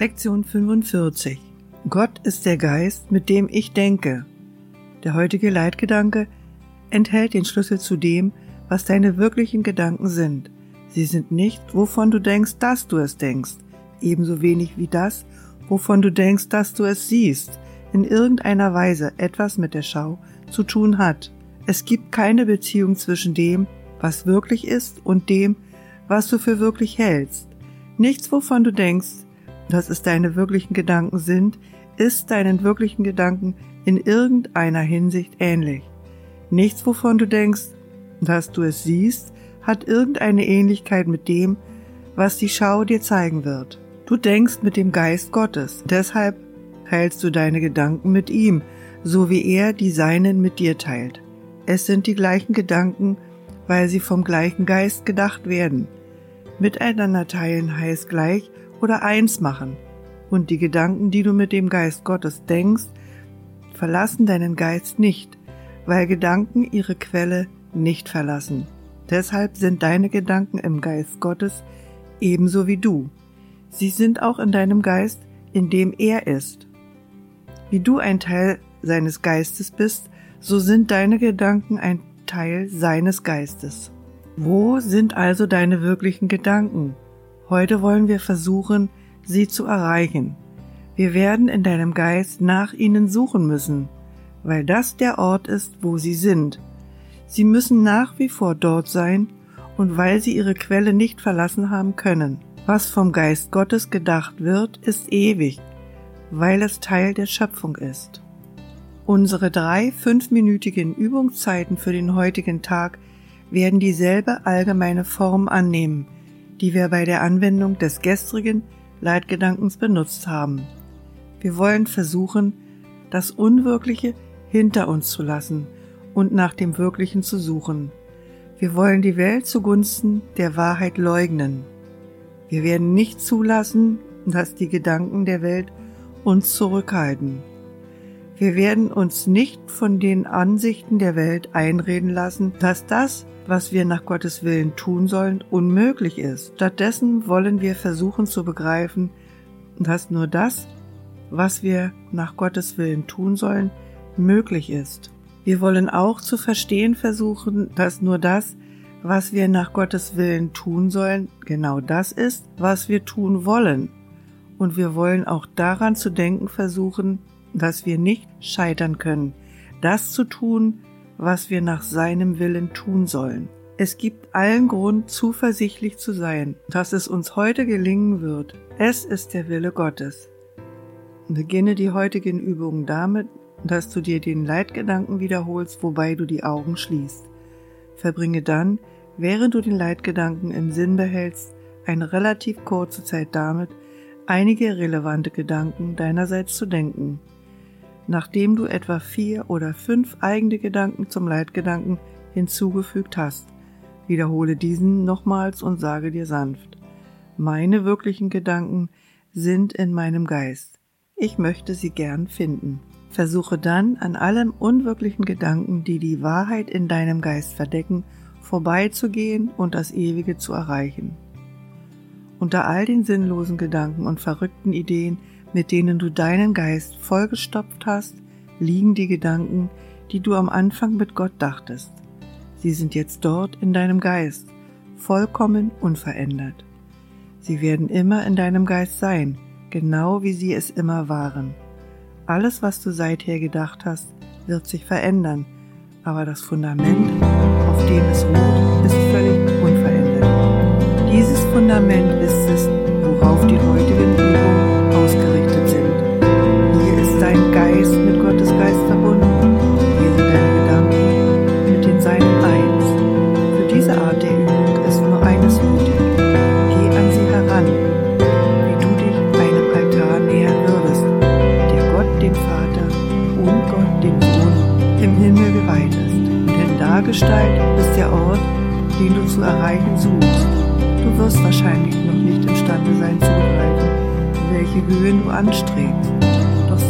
Lektion 45 Gott ist der Geist, mit dem ich denke. Der heutige Leitgedanke enthält den Schlüssel zu dem, was deine wirklichen Gedanken sind. Sie sind nicht, wovon du denkst, dass du es denkst, ebenso wenig wie das, wovon du denkst, dass du es siehst, in irgendeiner Weise etwas mit der Schau zu tun hat. Es gibt keine Beziehung zwischen dem, was wirklich ist, und dem, was du für wirklich hältst. Nichts, wovon du denkst, dass es deine wirklichen Gedanken sind, ist deinen wirklichen Gedanken in irgendeiner Hinsicht ähnlich. Nichts, wovon du denkst, dass du es siehst, hat irgendeine Ähnlichkeit mit dem, was die Schau dir zeigen wird. Du denkst mit dem Geist Gottes, deshalb teilst du deine Gedanken mit ihm, so wie er die seinen mit dir teilt. Es sind die gleichen Gedanken, weil sie vom gleichen Geist gedacht werden. Miteinander teilen heißt gleich oder eins machen. Und die Gedanken, die du mit dem Geist Gottes denkst, verlassen deinen Geist nicht, weil Gedanken ihre Quelle nicht verlassen. Deshalb sind deine Gedanken im Geist Gottes ebenso wie du. Sie sind auch in deinem Geist, in dem er ist. Wie du ein Teil seines Geistes bist, so sind deine Gedanken ein Teil seines Geistes. Wo sind also deine wirklichen Gedanken? Heute wollen wir versuchen, sie zu erreichen. Wir werden in deinem Geist nach ihnen suchen müssen, weil das der Ort ist, wo sie sind. Sie müssen nach wie vor dort sein und weil sie ihre Quelle nicht verlassen haben können. Was vom Geist Gottes gedacht wird, ist ewig, weil es Teil der Schöpfung ist. Unsere drei fünfminütigen Übungszeiten für den heutigen Tag werden dieselbe allgemeine Form annehmen, die wir bei der Anwendung des gestrigen Leitgedankens benutzt haben. Wir wollen versuchen, das Unwirkliche hinter uns zu lassen und nach dem Wirklichen zu suchen. Wir wollen die Welt zugunsten der Wahrheit leugnen. Wir werden nicht zulassen, dass die Gedanken der Welt uns zurückhalten. Wir werden uns nicht von den Ansichten der Welt einreden lassen, dass das, was wir nach Gottes Willen tun sollen, unmöglich ist. Stattdessen wollen wir versuchen zu begreifen, dass nur das, was wir nach Gottes Willen tun sollen, möglich ist. Wir wollen auch zu verstehen versuchen, dass nur das, was wir nach Gottes Willen tun sollen, genau das ist, was wir tun wollen. Und wir wollen auch daran zu denken versuchen, dass wir nicht scheitern können, das zu tun, was wir nach seinem Willen tun sollen. Es gibt allen Grund, zuversichtlich zu sein, dass es uns heute gelingen wird. Es ist der Wille Gottes. Beginne die heutigen Übungen damit, dass du dir den Leitgedanken wiederholst, wobei du die Augen schließt. Verbringe dann, während du den Leitgedanken im Sinn behältst, eine relativ kurze Zeit damit, einige relevante Gedanken deinerseits zu denken nachdem du etwa vier oder fünf eigene Gedanken zum Leitgedanken hinzugefügt hast. Wiederhole diesen nochmals und sage dir sanft, meine wirklichen Gedanken sind in meinem Geist. Ich möchte sie gern finden. Versuche dann an allen unwirklichen Gedanken, die die Wahrheit in deinem Geist verdecken, vorbeizugehen und das Ewige zu erreichen. Unter all den sinnlosen Gedanken und verrückten Ideen, mit denen du deinen Geist vollgestopft hast, liegen die Gedanken, die du am Anfang mit Gott dachtest. Sie sind jetzt dort in deinem Geist, vollkommen unverändert. Sie werden immer in deinem Geist sein, genau wie sie es immer waren. Alles, was du seither gedacht hast, wird sich verändern, aber das Fundament, auf dem es ruht, ist. Denn Dargestalt ist der Ort, den du zu erreichen suchst. Du wirst wahrscheinlich noch nicht imstande sein zu begreifen, welche Höhen du anstrebst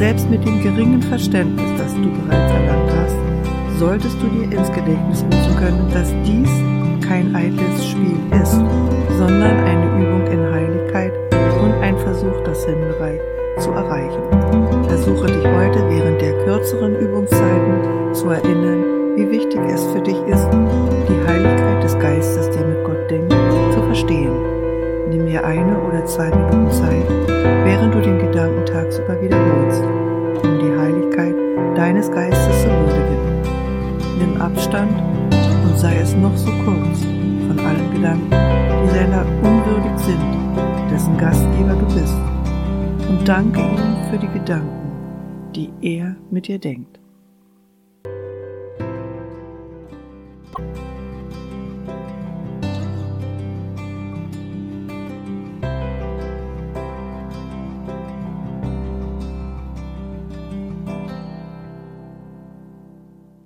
selbst mit dem geringen Verständnis, das du bereits erlangt hast, solltest du dir ins Gedächtnis rufen können, dass dies kein eitles Spiel wichtig es für dich ist, die Heiligkeit des Geistes, der mit Gott denkt, zu verstehen. Nimm mir eine oder zwei Minuten Zeit, während du den Gedanken tagsüber wiederholst, um die Heiligkeit deines Geistes zu würdigen. Nimm Abstand und sei es noch so kurz von allen Gedanken, die seiner unwürdig sind, dessen Gastgeber du bist, und danke ihm für die Gedanken, die er mit dir denkt.